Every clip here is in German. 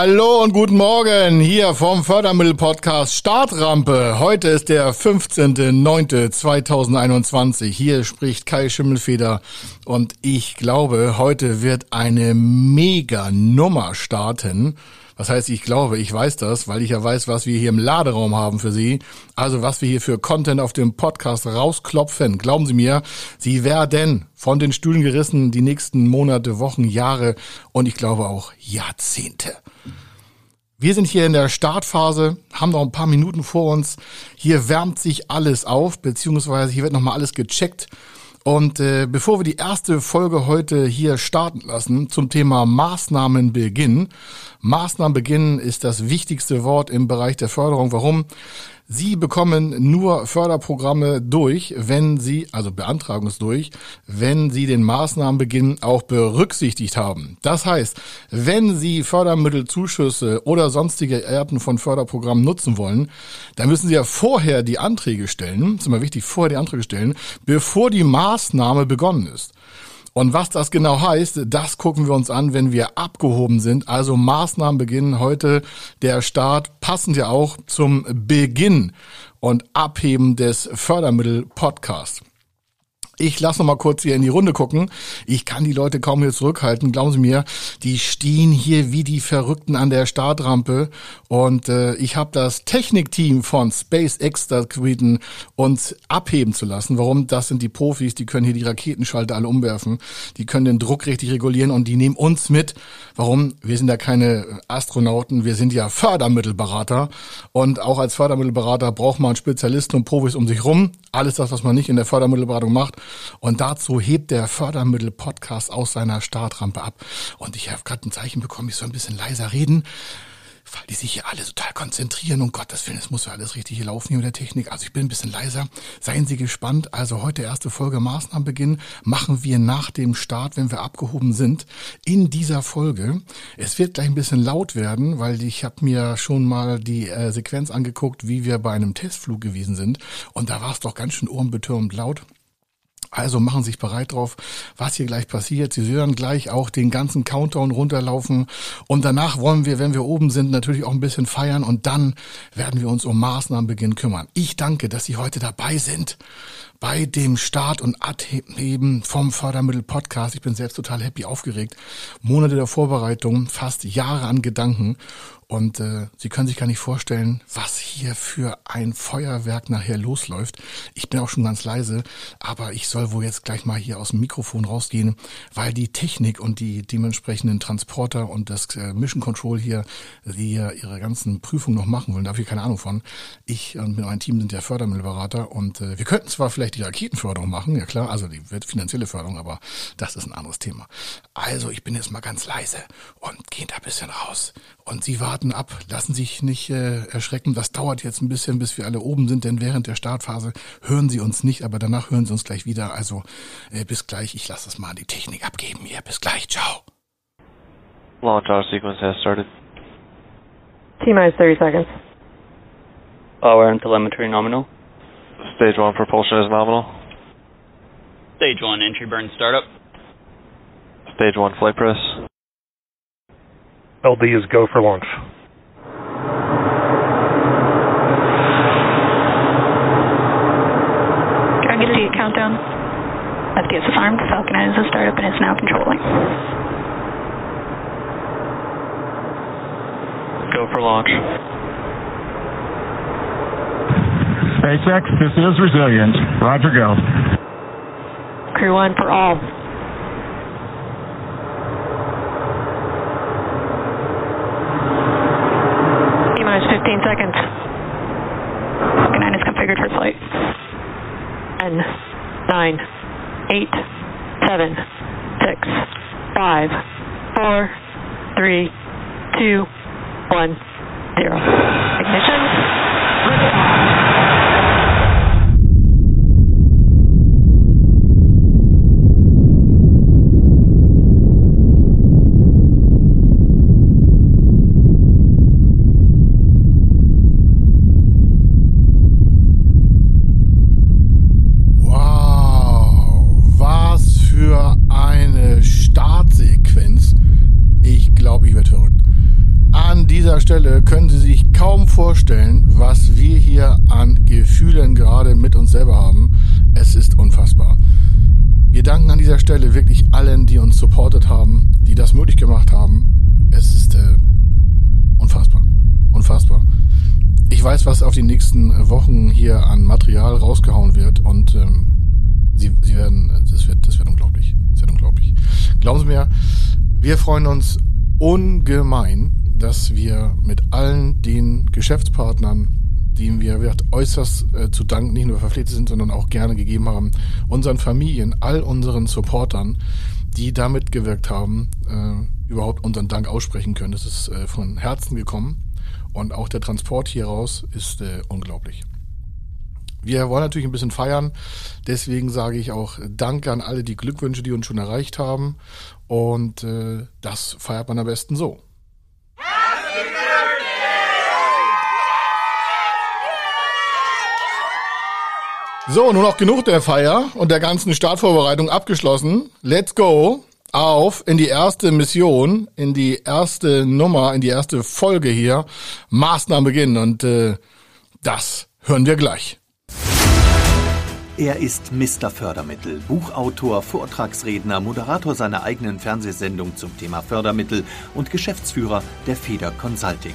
Hallo und guten Morgen hier vom Fördermittel-Podcast Startrampe. Heute ist der 15.09.2021. Hier spricht Kai Schimmelfeder und ich glaube, heute wird eine mega Nummer starten. Was heißt, ich glaube, ich weiß das, weil ich ja weiß, was wir hier im Laderaum haben für Sie. Also was wir hier für Content auf dem Podcast rausklopfen. Glauben Sie mir, Sie werden von den Stühlen gerissen die nächsten Monate, Wochen, Jahre und ich glaube auch Jahrzehnte. Wir sind hier in der Startphase, haben noch ein paar Minuten vor uns. Hier wärmt sich alles auf, beziehungsweise hier wird nochmal alles gecheckt. Und äh, bevor wir die erste Folge heute hier starten lassen zum Thema Maßnahmenbeginn. Maßnahmenbeginn ist das wichtigste Wort im Bereich der Förderung. Warum? Sie bekommen nur Förderprogramme durch, wenn Sie, also beantragen es durch, wenn Sie den Maßnahmenbeginn auch berücksichtigt haben. Das heißt, wenn Sie Fördermittelzuschüsse oder sonstige Arten von Förderprogrammen nutzen wollen, dann müssen Sie ja vorher die Anträge stellen, das ist immer wichtig, vorher die Anträge stellen, bevor die Maßnahme begonnen ist. Und was das genau heißt, das gucken wir uns an, wenn wir abgehoben sind. Also Maßnahmen beginnen heute der Start, passend ja auch zum Beginn und Abheben des Fördermittel-Podcasts. Ich lasse noch mal kurz hier in die Runde gucken. Ich kann die Leute kaum hier zurückhalten. Glauben Sie mir, die stehen hier wie die Verrückten an der Startrampe. Und äh, ich habe das Technikteam von SpaceX da gebeten, uns abheben zu lassen. Warum? Das sind die Profis, die können hier die Raketenschalter alle umwerfen. Die können den Druck richtig regulieren und die nehmen uns mit. Warum? Wir sind ja keine Astronauten, wir sind ja Fördermittelberater. Und auch als Fördermittelberater braucht man Spezialisten und Profis um sich rum. Alles das, was man nicht in der Fördermittelberatung macht. Und dazu hebt der Fördermittel-Podcast aus seiner Startrampe ab. Und ich habe gerade ein Zeichen bekommen, ich soll ein bisschen leiser reden weil die sich hier alle total konzentrieren. Um Gottes Willen, es muss ja alles richtig laufen hier mit der Technik. Also ich bin ein bisschen leiser. Seien Sie gespannt. Also heute erste Folge Maßnahmenbeginn machen wir nach dem Start, wenn wir abgehoben sind, in dieser Folge. Es wird gleich ein bisschen laut werden, weil ich habe mir schon mal die äh, Sequenz angeguckt, wie wir bei einem Testflug gewesen sind. Und da war es doch ganz schön ohrenbetörend laut. Also machen Sie sich bereit drauf, was hier gleich passiert. Sie hören gleich auch den ganzen Countdown runterlaufen. Und danach wollen wir, wenn wir oben sind, natürlich auch ein bisschen feiern. Und dann werden wir uns um Maßnahmenbeginn kümmern. Ich danke, dass Sie heute dabei sind bei dem Start und Abheben vom Fördermittel Podcast. Ich bin selbst total happy, aufgeregt. Monate der Vorbereitung, fast Jahre an Gedanken. Und äh, Sie können sich gar nicht vorstellen, was hier für ein Feuerwerk nachher losläuft. Ich bin auch schon ganz leise, aber ich soll wohl jetzt gleich mal hier aus dem Mikrofon rausgehen, weil die Technik und die dementsprechenden Transporter und das äh, Mission Control hier, die ja ihre ganzen Prüfungen noch machen wollen, da habe ich keine Ahnung von. Ich und meinem Team sind ja Fördermittelberater und äh, wir könnten zwar vielleicht die Raketenförderung machen, ja klar, also die wird finanzielle Förderung, aber das ist ein anderes Thema. Also ich bin jetzt mal ganz leise und gehe da ein bisschen raus. Und Sie warten ab, lassen sich nicht äh, erschrecken. Das dauert jetzt ein bisschen, bis wir alle oben sind, denn während der Startphase hören Sie uns nicht, aber danach hören Sie uns gleich wieder. Also äh, bis gleich. Ich lasse es mal an die Technik abgeben hier. Bis gleich. Ciao. Launch auto sequence has started. T-minus 30 seconds. Power and telemetry nominal. Stage 1 propulsion is nominal. Stage 1 entry burn startup. Stage 1 flight press. LD is go for launch. Dragon G countdown. FDS is armed. Falcon 9 is a startup and is now controlling. Go for launch. SpaceX, this is Resilient. Roger, go. Crew 1 for all. T-minus 15 seconds. Falcon 9 is configured for flight. 10, 9, 8, 7, 6, 5, 4, 3, 2, 1, 0. Ignition. Dieser Stelle können Sie sich kaum vorstellen, was wir hier an Gefühlen gerade mit uns selber haben. Es ist unfassbar. Wir danken an dieser Stelle wirklich allen, die uns supportet haben, die das möglich gemacht haben. Es ist äh, unfassbar. Unfassbar. Ich weiß, was auf die nächsten Wochen hier an Material rausgehauen wird und ähm, sie, sie werden, das wird, das wird unglaublich. Das wird unglaublich. Glauben Sie mir, wir freuen uns ungemein, dass wir mit allen den Geschäftspartnern, denen wir äußerst äh, zu danken nicht nur verpflichtet sind, sondern auch gerne gegeben haben, unseren Familien, all unseren Supportern, die damit gewirkt haben, äh, überhaupt unseren Dank aussprechen können. Das ist äh, von Herzen gekommen und auch der Transport hier raus ist äh, unglaublich. Wir wollen natürlich ein bisschen feiern, deswegen sage ich auch Danke an alle die Glückwünsche, die uns schon erreicht haben und äh, das feiert man am besten so. So, nur noch genug der Feier und der ganzen Startvorbereitung abgeschlossen. Let's go auf in die erste Mission, in die erste Nummer, in die erste Folge hier. Maßnahmen beginnen und äh, das hören wir gleich. Er ist Mr. Fördermittel, Buchautor, Vortragsredner, Moderator seiner eigenen Fernsehsendung zum Thema Fördermittel und Geschäftsführer der Feder Consulting.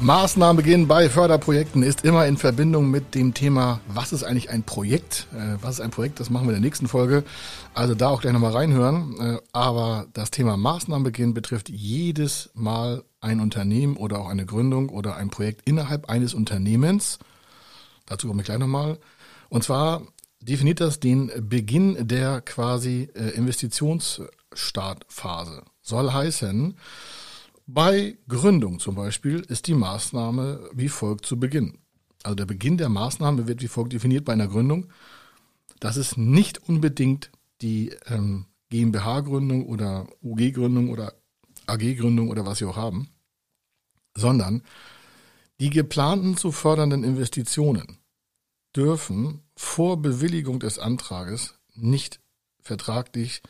Maßnahmenbeginn bei Förderprojekten ist immer in Verbindung mit dem Thema, was ist eigentlich ein Projekt? Äh, was ist ein Projekt? Das machen wir in der nächsten Folge. Also da auch gleich nochmal reinhören. Äh, aber das Thema Maßnahmenbeginn betrifft jedes Mal ein Unternehmen oder auch eine Gründung oder ein Projekt innerhalb eines Unternehmens. Dazu komme ich gleich nochmal. Und zwar definiert das den Beginn der quasi äh, Investitionsstartphase. Soll heißen, bei Gründung zum Beispiel ist die Maßnahme wie folgt zu Beginn. Also der Beginn der Maßnahme wird wie folgt definiert bei einer Gründung. Das ist nicht unbedingt die ähm, GmbH-Gründung oder UG-Gründung oder AG-Gründung oder was Sie auch haben, sondern die geplanten zu fördernden Investitionen dürfen vor Bewilligung des Antrages nicht vertraglich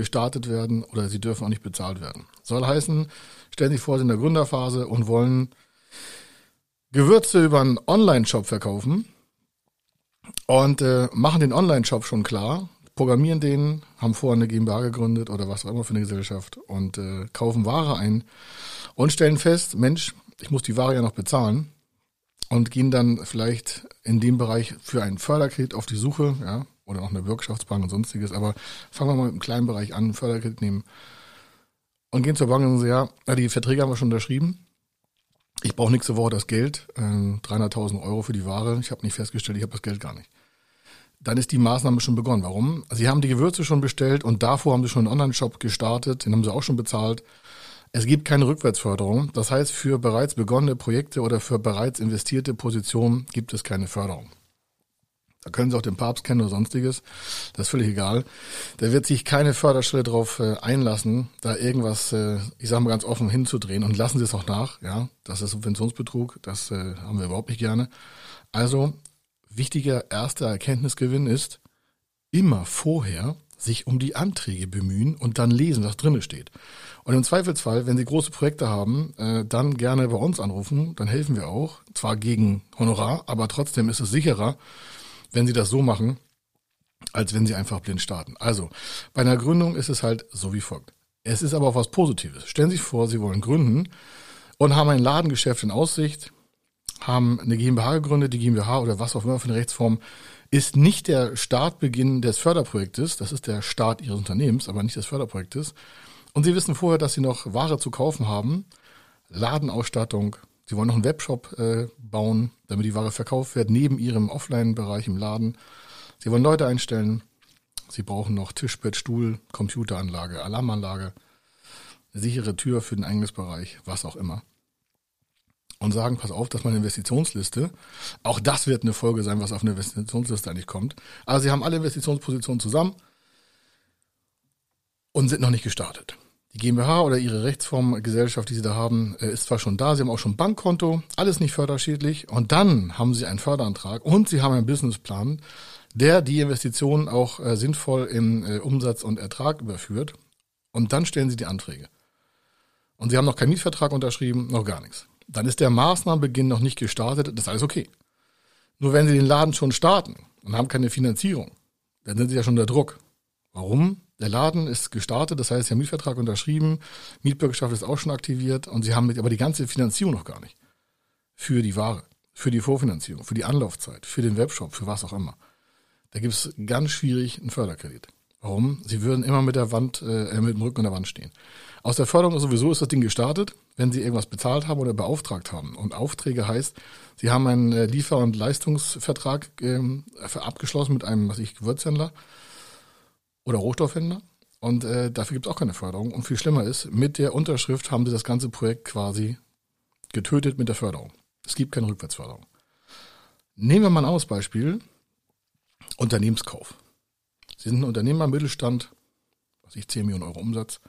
gestartet werden oder sie dürfen auch nicht bezahlt werden. Soll heißen, stellen sich vor, sie sind in der Gründerphase und wollen Gewürze über einen Online-Shop verkaufen und äh, machen den Online-Shop schon klar, programmieren den, haben vorher eine GmbH gegründet oder was auch immer für eine Gesellschaft und äh, kaufen Ware ein und stellen fest, Mensch, ich muss die Ware ja noch bezahlen und gehen dann vielleicht in dem Bereich für einen Förderkredit auf die Suche, ja, oder auch eine Bürgschaftsbank und sonstiges. Aber fangen wir mal mit einem kleinen Bereich an, Förderkredit nehmen und gehen zur Bank und sagen, ja, die Verträge haben wir schon unterschrieben. Ich brauche nächste Woche das Geld, äh, 300.000 Euro für die Ware. Ich habe nicht festgestellt, ich habe das Geld gar nicht. Dann ist die Maßnahme schon begonnen. Warum? Sie haben die Gewürze schon bestellt und davor haben sie schon einen Online-Shop gestartet, den haben sie auch schon bezahlt. Es gibt keine Rückwärtsförderung. Das heißt, für bereits begonnene Projekte oder für bereits investierte Positionen gibt es keine Förderung. Da können Sie auch den Papst kennen oder sonstiges. Das ist völlig egal. Da wird sich keine Förderstelle drauf äh, einlassen, da irgendwas, äh, ich sage mal ganz offen, hinzudrehen. Und lassen Sie es auch nach. Ja, das ist Subventionsbetrug. Das äh, haben wir überhaupt nicht gerne. Also wichtiger erster Erkenntnisgewinn ist, immer vorher sich um die Anträge bemühen und dann lesen, was drinnen steht. Und im Zweifelsfall, wenn Sie große Projekte haben, dann gerne bei uns anrufen, dann helfen wir auch. Zwar gegen Honorar, aber trotzdem ist es sicherer, wenn sie das so machen, als wenn sie einfach blind starten. Also, bei einer Gründung ist es halt so wie folgt. Es ist aber auch was Positives. Stellen Sie sich vor, Sie wollen gründen und haben ein Ladengeschäft in Aussicht, haben eine GmbH gegründet, die GmbH oder was auch immer für eine Rechtsform ist nicht der Startbeginn des Förderprojektes, das ist der Start Ihres Unternehmens, aber nicht des Förderprojektes. Und Sie wissen vorher, dass Sie noch Ware zu kaufen haben, Ladenausstattung, Sie wollen noch einen Webshop äh, bauen, damit die Ware verkauft wird, neben Ihrem Offline-Bereich im Laden. Sie wollen Leute einstellen. Sie brauchen noch Tischbett, Stuhl, Computeranlage, Alarmanlage, eine sichere Tür für den Eingangsbereich, was auch immer. Und sagen, pass auf, dass meine Investitionsliste, auch das wird eine Folge sein, was auf eine Investitionsliste eigentlich kommt. Also sie haben alle Investitionspositionen zusammen und sind noch nicht gestartet. Die GmbH oder ihre Rechtsform Gesellschaft, die sie da haben, äh, ist zwar schon da, sie haben auch schon Bankkonto, alles nicht förderschädlich und dann haben sie einen Förderantrag und sie haben einen Businessplan, der die Investitionen auch äh, sinnvoll in äh, Umsatz und Ertrag überführt und dann stellen sie die Anträge. Und sie haben noch keinen Mietvertrag unterschrieben, noch gar nichts. Dann ist der Maßnahmenbeginn noch nicht gestartet, das ist alles okay. Nur wenn sie den Laden schon starten und haben keine Finanzierung, dann sind sie ja schon unter Druck. Warum? Der Laden ist gestartet, das heißt, sie haben Mietvertrag unterschrieben, Mietbürgerschaft ist auch schon aktiviert und sie haben aber die ganze Finanzierung noch gar nicht. Für die Ware, für die Vorfinanzierung, für die Anlaufzeit, für den Webshop, für was auch immer. Da gibt es ganz schwierig einen Förderkredit. Warum? Sie würden immer mit der Wand, äh, mit dem Rücken an der Wand stehen. Aus der Förderung sowieso ist das Ding gestartet, wenn Sie irgendwas bezahlt haben oder beauftragt haben. Und Aufträge heißt, Sie haben einen äh, Liefer- und Leistungsvertrag ähm, abgeschlossen mit einem, was ich, Gewürzhändler oder Rohstoffhändler. Und äh, dafür gibt es auch keine Förderung. Und viel schlimmer ist, mit der Unterschrift haben sie das ganze Projekt quasi getötet mit der Förderung. Es gibt keine Rückwärtsförderung. Nehmen wir mal ein anderes Beispiel. Unternehmenskauf. Sie sind ein Unternehmer, Mittelstand, was ich, 10 Millionen Euro Umsatz,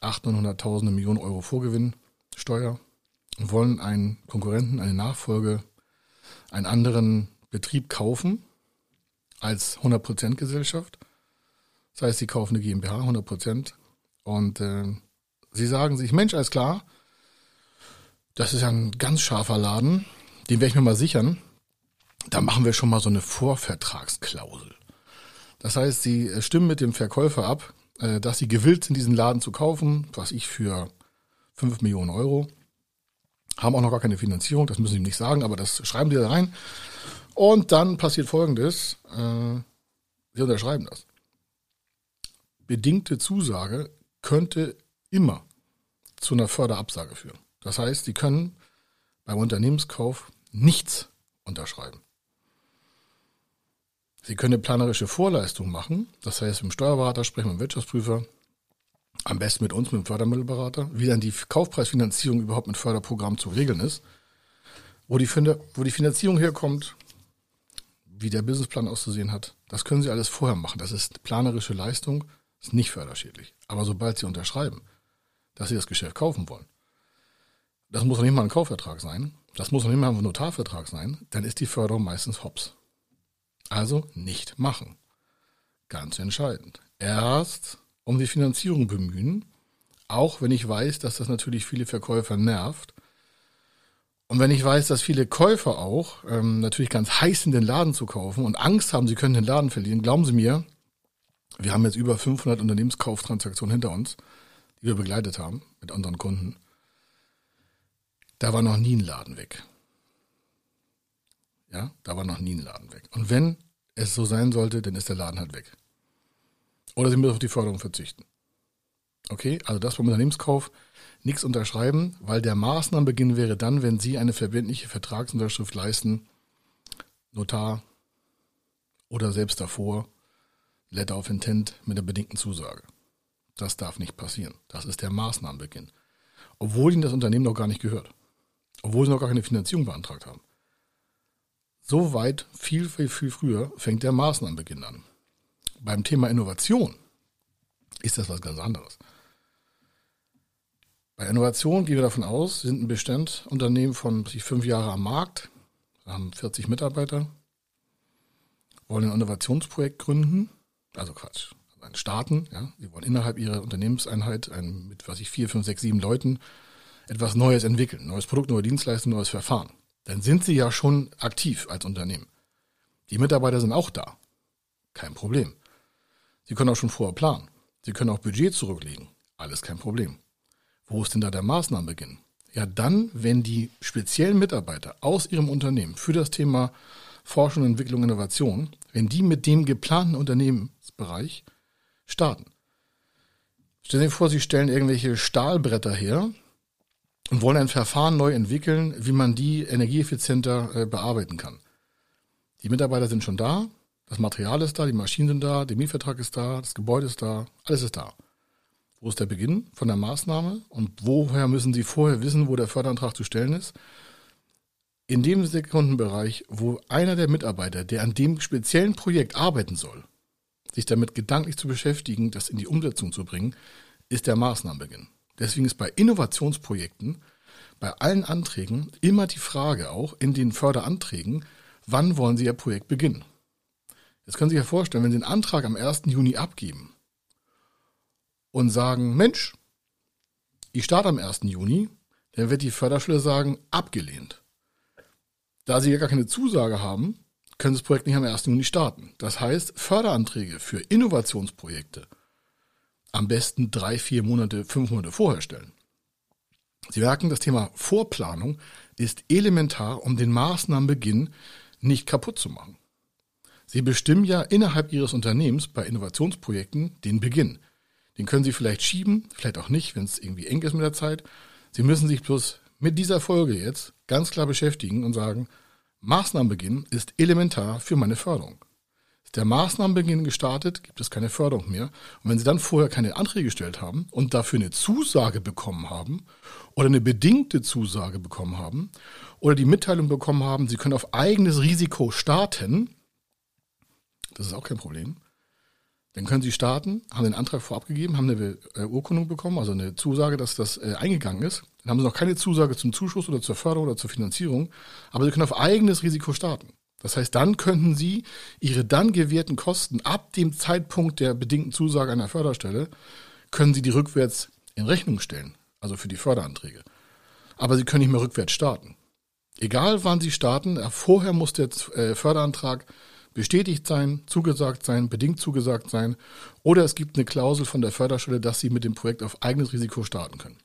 800.000 Millionen Euro Vorgewinn, Steuer und wollen einen Konkurrenten, eine Nachfolge, einen anderen Betrieb kaufen als 100% Gesellschaft. Das heißt, sie kaufen eine GmbH 100% und äh, sie sagen sich, Mensch, alles klar, das ist ja ein ganz scharfer Laden, den werde ich mir mal sichern. Da machen wir schon mal so eine Vorvertragsklausel. Das heißt, sie äh, stimmen mit dem Verkäufer ab, äh, dass sie gewillt sind, diesen Laden zu kaufen, was ich für 5 Millionen Euro. Haben auch noch gar keine Finanzierung, das müssen sie nicht sagen, aber das schreiben die da rein. Und dann passiert Folgendes. Äh, sie unterschreiben das. Bedingte Zusage könnte immer zu einer Förderabsage führen. Das heißt, Sie können beim Unternehmenskauf nichts unterschreiben. Sie können eine planerische Vorleistung machen, das heißt, mit dem Steuerberater sprechen, mit dem Wirtschaftsprüfer, am besten mit uns, mit dem Fördermittelberater, wie dann die Kaufpreisfinanzierung überhaupt mit Förderprogramm zu regeln ist, wo die, wo die Finanzierung herkommt, wie der Businessplan auszusehen hat, das können Sie alles vorher machen. Das ist planerische Leistung, ist nicht förderschädlich. Aber sobald Sie unterschreiben, dass Sie das Geschäft kaufen wollen, das muss noch nicht mal ein Kaufvertrag sein, das muss noch nicht mal ein Notarvertrag sein, dann ist die Förderung meistens hops. Also nicht machen. Ganz entscheidend. Erst um die Finanzierung bemühen, auch wenn ich weiß, dass das natürlich viele Verkäufer nervt, und wenn ich weiß, dass viele Käufer auch ähm, natürlich ganz heiß sind, den Laden zu kaufen und Angst haben, sie können den Laden verlieren, glauben Sie mir, wir haben jetzt über 500 Unternehmenskauftransaktionen hinter uns, die wir begleitet haben mit unseren Kunden. Da war noch nie ein Laden weg. Ja, da war noch nie ein Laden weg. Und wenn es so sein sollte, dann ist der Laden halt weg. Oder Sie müssen auf die Förderung verzichten. Okay, also das beim Unternehmenskauf nichts unterschreiben, weil der Maßnahmenbeginn wäre dann, wenn Sie eine verbindliche Vertragsunterschrift leisten, Notar oder selbst davor, Letter of Intent mit der bedingten Zusage. Das darf nicht passieren. Das ist der Maßnahmenbeginn. Obwohl Ihnen das Unternehmen noch gar nicht gehört. Obwohl Sie noch gar keine Finanzierung beantragt haben. So weit, viel, viel, viel früher fängt der Maßnahmenbeginn an. Beim Thema Innovation ist das was ganz anderes. Bei Innovation gehen wir davon aus, sind ein Bestand Unternehmen von fünf Jahre am Markt, haben 40 Mitarbeiter, wollen ein Innovationsprojekt gründen, also Quatsch, also starten, ja, sie wollen innerhalb ihrer Unternehmenseinheit ein, mit was ich vier, fünf, sechs, sieben Leuten etwas Neues entwickeln, neues Produkt, neue Dienstleistung, neues Verfahren. Dann sind sie ja schon aktiv als Unternehmen. Die Mitarbeiter sind auch da. Kein Problem. Sie können auch schon vorher planen. Sie können auch Budget zurücklegen. Alles kein Problem. Wo ist denn da der Maßnahmenbeginn? Ja, dann, wenn die speziellen Mitarbeiter aus ihrem Unternehmen für das Thema Forschung, Entwicklung, Innovation, wenn die mit dem geplanten Unternehmensbereich starten. Stellen Sie sich vor, Sie stellen irgendwelche Stahlbretter her und wollen ein Verfahren neu entwickeln, wie man die energieeffizienter äh, bearbeiten kann. Die Mitarbeiter sind schon da, Das Material ist da, die Maschinen sind da, der Mietvertrag ist da, das Gebäude ist da, alles ist da. Wo ist der Beginn von der Maßnahme und woher müssen Sie vorher wissen, wo der Förderantrag zu stellen ist? In dem Sekundenbereich, wo einer der Mitarbeiter, der an dem speziellen Projekt arbeiten soll, sich damit gedanklich zu beschäftigen, das in die Umsetzung zu bringen, ist der Maßnahmenbeginn. Deswegen ist bei Innovationsprojekten, bei allen Anträgen immer die Frage auch in den Förderanträgen, wann wollen Sie Ihr Projekt beginnen? Jetzt können Sie sich ja vorstellen, wenn Sie einen Antrag am 1. Juni abgeben und sagen, Mensch, ich starte am 1. Juni, dann wird die Förderstelle sagen, abgelehnt. Da Sie ja gar keine Zusage haben, können das Projekt nicht am 1. Juni starten. Das heißt, Förderanträge für Innovationsprojekte am besten drei, vier Monate, fünf Monate vorher stellen. Sie merken, das Thema Vorplanung ist elementar, um den Maßnahmenbeginn nicht kaputt zu machen. Sie bestimmen ja innerhalb Ihres Unternehmens bei Innovationsprojekten den Beginn. Den können Sie vielleicht schieben, vielleicht auch nicht, wenn es irgendwie eng ist mit der Zeit. Sie müssen sich bloß mit dieser Folge jetzt ganz klar beschäftigen und sagen, Maßnahmenbeginn ist elementar für meine Förderung. Ist der Maßnahmenbeginn gestartet, gibt es keine Förderung mehr. Und wenn Sie dann vorher keine Anträge gestellt haben und dafür eine Zusage bekommen haben oder eine bedingte Zusage bekommen haben oder die Mitteilung bekommen haben, Sie können auf eigenes Risiko starten, das ist auch kein Problem, dann können Sie starten, haben den Antrag vorab gegeben, haben eine äh, Urkundung bekommen, also eine Zusage, dass das äh, eingegangen ist. Dann haben Sie noch keine Zusage zum Zuschuss oder zur Förderung oder zur Finanzierung, aber Sie können auf eigenes Risiko starten. Das heißt, dann könnten Sie Ihre dann gewährten Kosten ab dem Zeitpunkt der bedingten Zusage einer Förderstelle, können Sie die rückwärts in Rechnung stellen, also für die Förderanträge. Aber Sie können nicht mehr rückwärts starten. Egal wann Sie starten, äh, vorher muss der Förderantrag bestätigt sein, zugesagt sein, bedingt zugesagt sein oder es gibt eine Klausel von der Förderstelle, dass Sie mit dem Projekt auf eigenes Risiko starten können.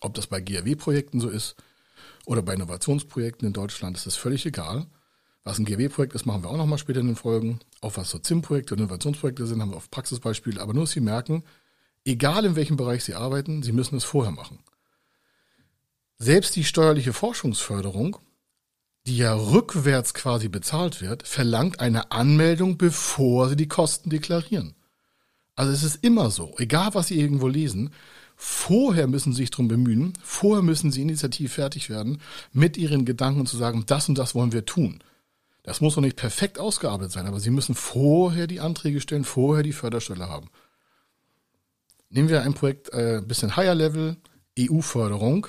Ob das bei GRW-Projekten so ist oder bei Innovationsprojekten in Deutschland, ist es völlig egal. Was ein GW-Projekt ist, machen wir auch nochmal später in den Folgen. Auch was so ZIM-Projekte und Innovationsprojekte sind, haben wir auf Praxisbeispiele. Aber nur, dass Sie merken, egal in welchem Bereich Sie arbeiten, Sie müssen es vorher machen. Selbst die steuerliche Forschungsförderung die ja rückwärts quasi bezahlt wird, verlangt eine Anmeldung, bevor sie die Kosten deklarieren. Also es ist immer so, egal was Sie irgendwo lesen, vorher müssen Sie sich drum bemühen, vorher müssen Sie initiativ fertig werden, mit Ihren Gedanken zu sagen, das und das wollen wir tun. Das muss noch nicht perfekt ausgearbeitet sein, aber Sie müssen vorher die Anträge stellen, vorher die Förderstelle haben. Nehmen wir ein Projekt äh, bisschen higher level, EU-Förderung,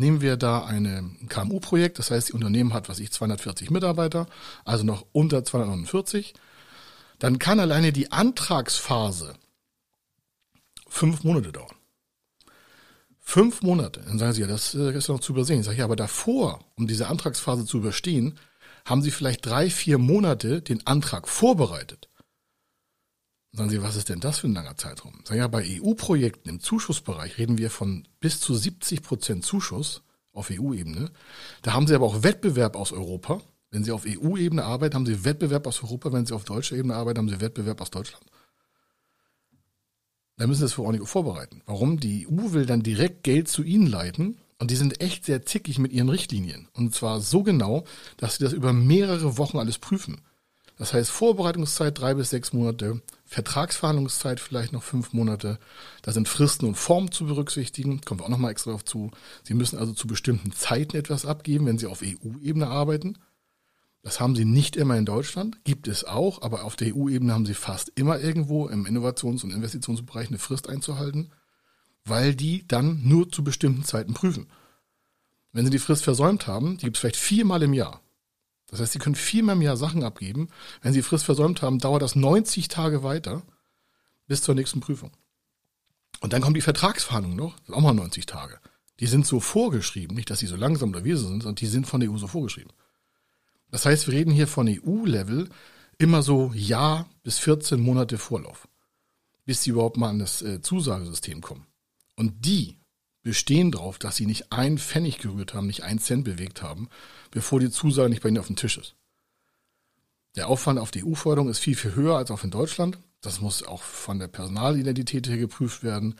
Nehmen wir da ein KMU-Projekt, das heißt, die Unternehmen hat, was ich, 240 Mitarbeiter, also noch unter 249, dann kann alleine die Antragsphase fünf Monate dauern. Fünf Monate. Dann sagen Sie, ja, das äh, ist noch zu übersehen. Ich sage, ja, aber davor, um diese Antragsphase zu überstehen, haben Sie vielleicht drei, vier Monate den Antrag vorbereitet. Sagen Sie, was ist denn das für ein langer Zeitraum? Sagen ja, bei EU-Projekten im Zuschussbereich reden wir von bis zu 70 Prozent Zuschuss auf EU-Ebene. Da haben Sie aber auch Wettbewerb aus Europa. Wenn Sie auf EU-Ebene arbeiten, haben Sie Wettbewerb aus Europa. Wenn Sie auf deutscher Ebene arbeiten, haben Sie Wettbewerb aus Deutschland. Da müssen Sie das für ordentlich vorbereiten. Warum? Die EU will dann direkt Geld zu Ihnen leiten und die sind echt sehr zickig mit ihren Richtlinien. Und zwar so genau, dass sie das über mehrere Wochen alles prüfen. Das heißt, Vorbereitungszeit drei bis sechs Monate, Vertragsverhandlungszeit vielleicht noch fünf Monate. Da sind Fristen und Formen zu berücksichtigen. Kommen wir auch nochmal extra darauf zu. Sie müssen also zu bestimmten Zeiten etwas abgeben, wenn Sie auf EU-Ebene arbeiten. Das haben Sie nicht immer in Deutschland, gibt es auch, aber auf der EU-Ebene haben Sie fast immer irgendwo im Innovations- und Investitionsbereich eine Frist einzuhalten, weil die dann nur zu bestimmten Zeiten prüfen. Wenn Sie die Frist versäumt haben, die gibt es vielleicht viermal im Jahr. Das heißt, Sie können viermal im Jahr Sachen abgeben. Wenn Sie Frist versäumt haben, dauert das 90 Tage weiter bis zur nächsten Prüfung. Und dann kommt die Vertragsverhandlung noch, das sind auch mal 90 Tage. Die sind so vorgeschrieben, nicht, dass sie so langsam oder wir sind, sondern die sind von der EU so vorgeschrieben. Das heißt, wir reden hier von EU-Level immer so Jahr bis 14 Monate Vorlauf, bis sie überhaupt mal an das äh, Zusagesystem kommen. Und die bestehen darauf, dass sie nicht einen Pfennig gerührt haben, nicht einen Cent bewegt haben, bevor die Zusage nicht bei ihnen auf dem Tisch ist. Der Aufwand auf die EU-Förderung ist viel, viel höher als auch in Deutschland. Das muss auch von der Personalidentität her geprüft werden.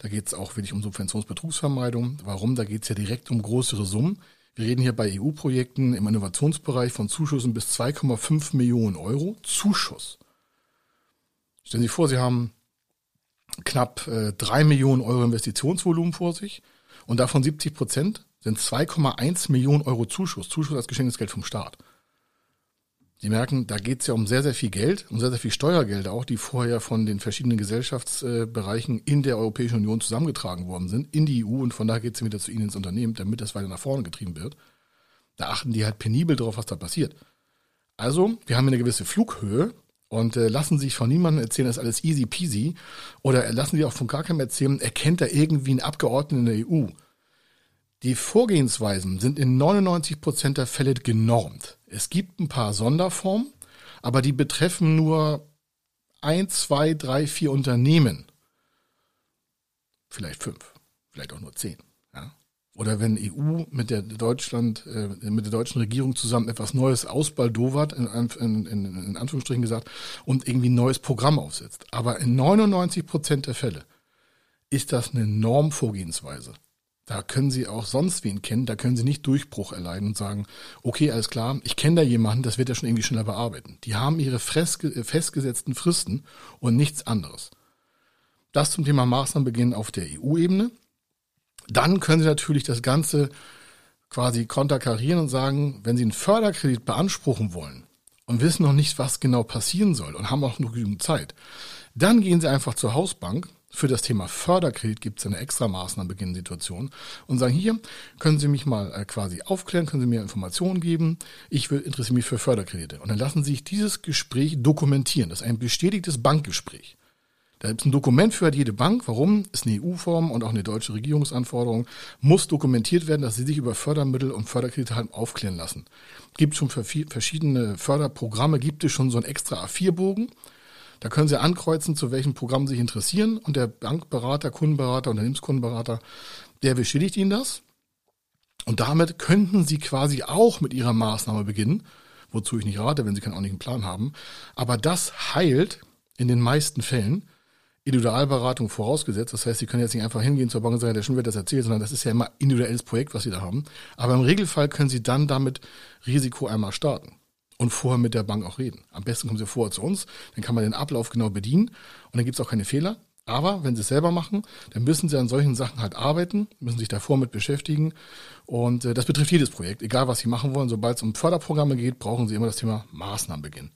Da geht es auch wirklich um Subventionsbetrugsvermeidung. Warum? Da geht es ja direkt um größere Summen. Wir reden hier bei EU-Projekten im Innovationsbereich von Zuschüssen bis 2,5 Millionen Euro. Zuschuss. Stellen Sie sich vor, Sie haben knapp äh, 3 Millionen Euro Investitionsvolumen vor sich und davon 70 Prozent sind 2,1 Millionen Euro Zuschuss. Zuschuss als geschenktes Geld vom Staat. Sie merken, da geht es ja um sehr, sehr viel Geld, um sehr, sehr viel Steuergelder auch, die vorher von den verschiedenen Gesellschaftsbereichen in der Europäischen Union zusammengetragen worden sind, in die EU und von daher geht es wieder zu Ihnen ins Unternehmen, damit das weiter nach vorne getrieben wird. Da achten die halt penibel drauf, was da passiert. Also, wir haben eine gewisse Flughöhe und äh, lassen sich von niemandem erzählen, das ist alles easy peasy oder lassen Sie auch von gar keinem erzählen, er kennt da irgendwie einen Abgeordneten in der EU. Die Vorgehensweisen sind in 99 Prozent der Fälle genormt. Es gibt ein paar Sonderformen, aber die betreffen nur ein, zwei, drei, vier Unternehmen. Vielleicht fünf, vielleicht auch nur zehn. Oder wenn EU mit der Deutschland, äh, mit der deutschen Regierung zusammen etwas Neues ausbaldowert, in, in, in, in Anführungsstrichen gesagt, und irgendwie ein neues Programm aufsetzt. Aber in 99 Prozent der Fälle ist das eine Normvorgehensweise. Da können Sie auch sonst wen kennen, da können Sie nicht Durchbruch erleiden und sagen, okay, alles klar, ich kenne da jemanden, das wird ja schon irgendwie schneller bearbeiten. Die haben ihre äh, festgesetzten Fristen und nichts anderes. Das zum Thema Maßnahmenbeginn auf der EU-Ebene. Dann können Sie natürlich das Ganze quasi konterkarieren und sagen, wenn Sie einen Förderkredit beanspruchen wollen und wissen noch nicht, was genau passieren soll und haben auch noch genügend Zeit, dann gehen Sie einfach zur Hausbank für das Thema Förderkredit gibt es eine extra Maßnahmenbeginnsituation und sagen, hier können Sie mich mal äh, quasi aufklären, können Sie mir Informationen geben, ich will, interessiere mich für Förderkredite. Und dann lassen Sie sich dieses Gespräch dokumentieren. Das ist ein bestätigtes Bankgespräch. Da gibt es ein Dokument für jede Bank. Warum? Ist eine EU-Form und auch eine deutsche Regierungsanforderung. Muss dokumentiert werden, dass sie sich über Fördermittel und Förderkredite halt aufklären lassen. Gibt schon für verschiedene Förderprogramme, gibt es schon so einen extra A4-Bogen. Da können Sie ankreuzen, zu welchem Programm Sie sich interessieren und der Bankberater, Kundenberater, Unternehmenskundenberater, der bestätigt Ihnen das. Und damit könnten Sie quasi auch mit Ihrer Maßnahme beginnen, wozu ich nicht rate, wenn Sie keinen ordentlichen Plan haben. Aber das heilt in den meisten Fällen Individualberatung vorausgesetzt. Das heißt, Sie können jetzt nicht einfach hingehen zur Bank und sagen, der schon wird das erzählt, sondern das ist ja immer individuelles Projekt, was Sie da haben. Aber im Regelfall können Sie dann damit Risiko einmal starten und vorher mit der Bank auch reden. Am besten kommen Sie vorher zu uns, dann kann man den Ablauf genau bedienen und dann gibt es auch keine Fehler. Aber wenn Sie es selber machen, dann müssen Sie an solchen Sachen halt arbeiten, müssen sich davor mit beschäftigen. Und äh, das betrifft jedes Projekt, egal was Sie machen wollen. Sobald es um Förderprogramme geht, brauchen Sie immer das Thema Maßnahmenbeginn.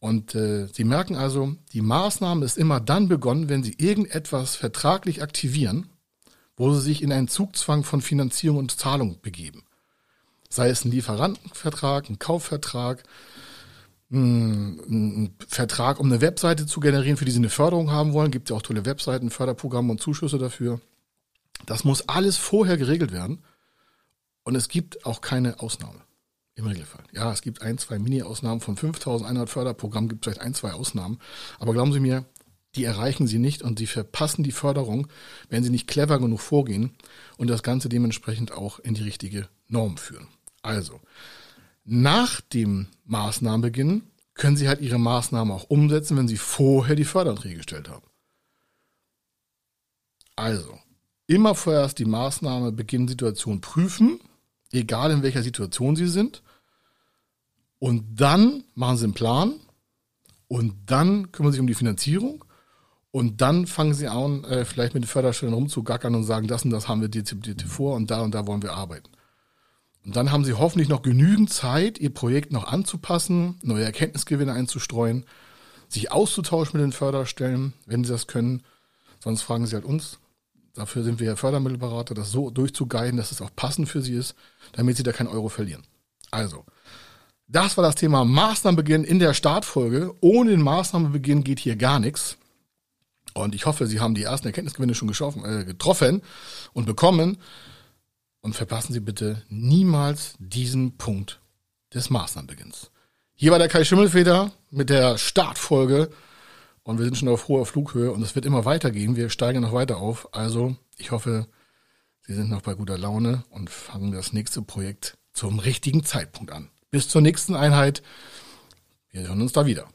Und äh, Sie merken also, die Maßnahme ist immer dann begonnen, wenn Sie irgendetwas vertraglich aktivieren, wo Sie sich in einen Zugzwang von Finanzierung und Zahlung begeben. Sei es ein Lieferantenvertrag, ein Kaufvertrag, ein Vertrag, um eine Webseite zu generieren, für die Sie eine Förderung haben wollen. Gibt ja auch tolle Webseiten, Förderprogramme und Zuschüsse dafür. Das muss alles vorher geregelt werden. Und es gibt auch keine Ausnahme. Im Regelfall. Ja, es gibt ein, zwei Mini-Ausnahmen. Von 5100 Förderprogrammen gibt es vielleicht ein, zwei Ausnahmen. Aber glauben Sie mir, die erreichen Sie nicht und Sie verpassen die Förderung, wenn Sie nicht clever genug vorgehen und das Ganze dementsprechend auch in die richtige Norm führen. Also, nach dem Maßnahmenbeginn können Sie halt Ihre Maßnahmen auch umsetzen, wenn Sie vorher die Förderanträge gestellt haben. Also, immer vorerst die Maßnahmebeginnsituation prüfen, egal in welcher Situation Sie sind. Und dann machen Sie einen Plan und dann kümmern Sie sich um die Finanzierung und dann fangen Sie an, äh, vielleicht mit den Förderstellen rumzugackern und sagen, das und das haben wir dezidiert vor und da und da wollen wir arbeiten. Und dann haben sie hoffentlich noch genügend Zeit, ihr Projekt noch anzupassen, neue Erkenntnisgewinne einzustreuen, sich auszutauschen mit den Förderstellen, wenn sie das können. Sonst fragen sie halt uns. Dafür sind wir ja Fördermittelberater, das so durchzuguiden, dass es auch passend für sie ist, damit sie da keinen Euro verlieren. Also, das war das Thema Maßnahmenbeginn in der Startfolge. Ohne den Maßnahmenbeginn geht hier gar nichts. Und ich hoffe, Sie haben die ersten Erkenntnisgewinne schon äh, getroffen und bekommen. Und verpassen Sie bitte niemals diesen Punkt des Maßnahmenbeginns. Hier war der Kai Schimmelfeder mit der Startfolge und wir sind schon auf hoher Flughöhe und es wird immer weitergehen. Wir steigen noch weiter auf. Also ich hoffe, Sie sind noch bei guter Laune und fangen das nächste Projekt zum richtigen Zeitpunkt an. Bis zur nächsten Einheit. Wir hören uns da wieder.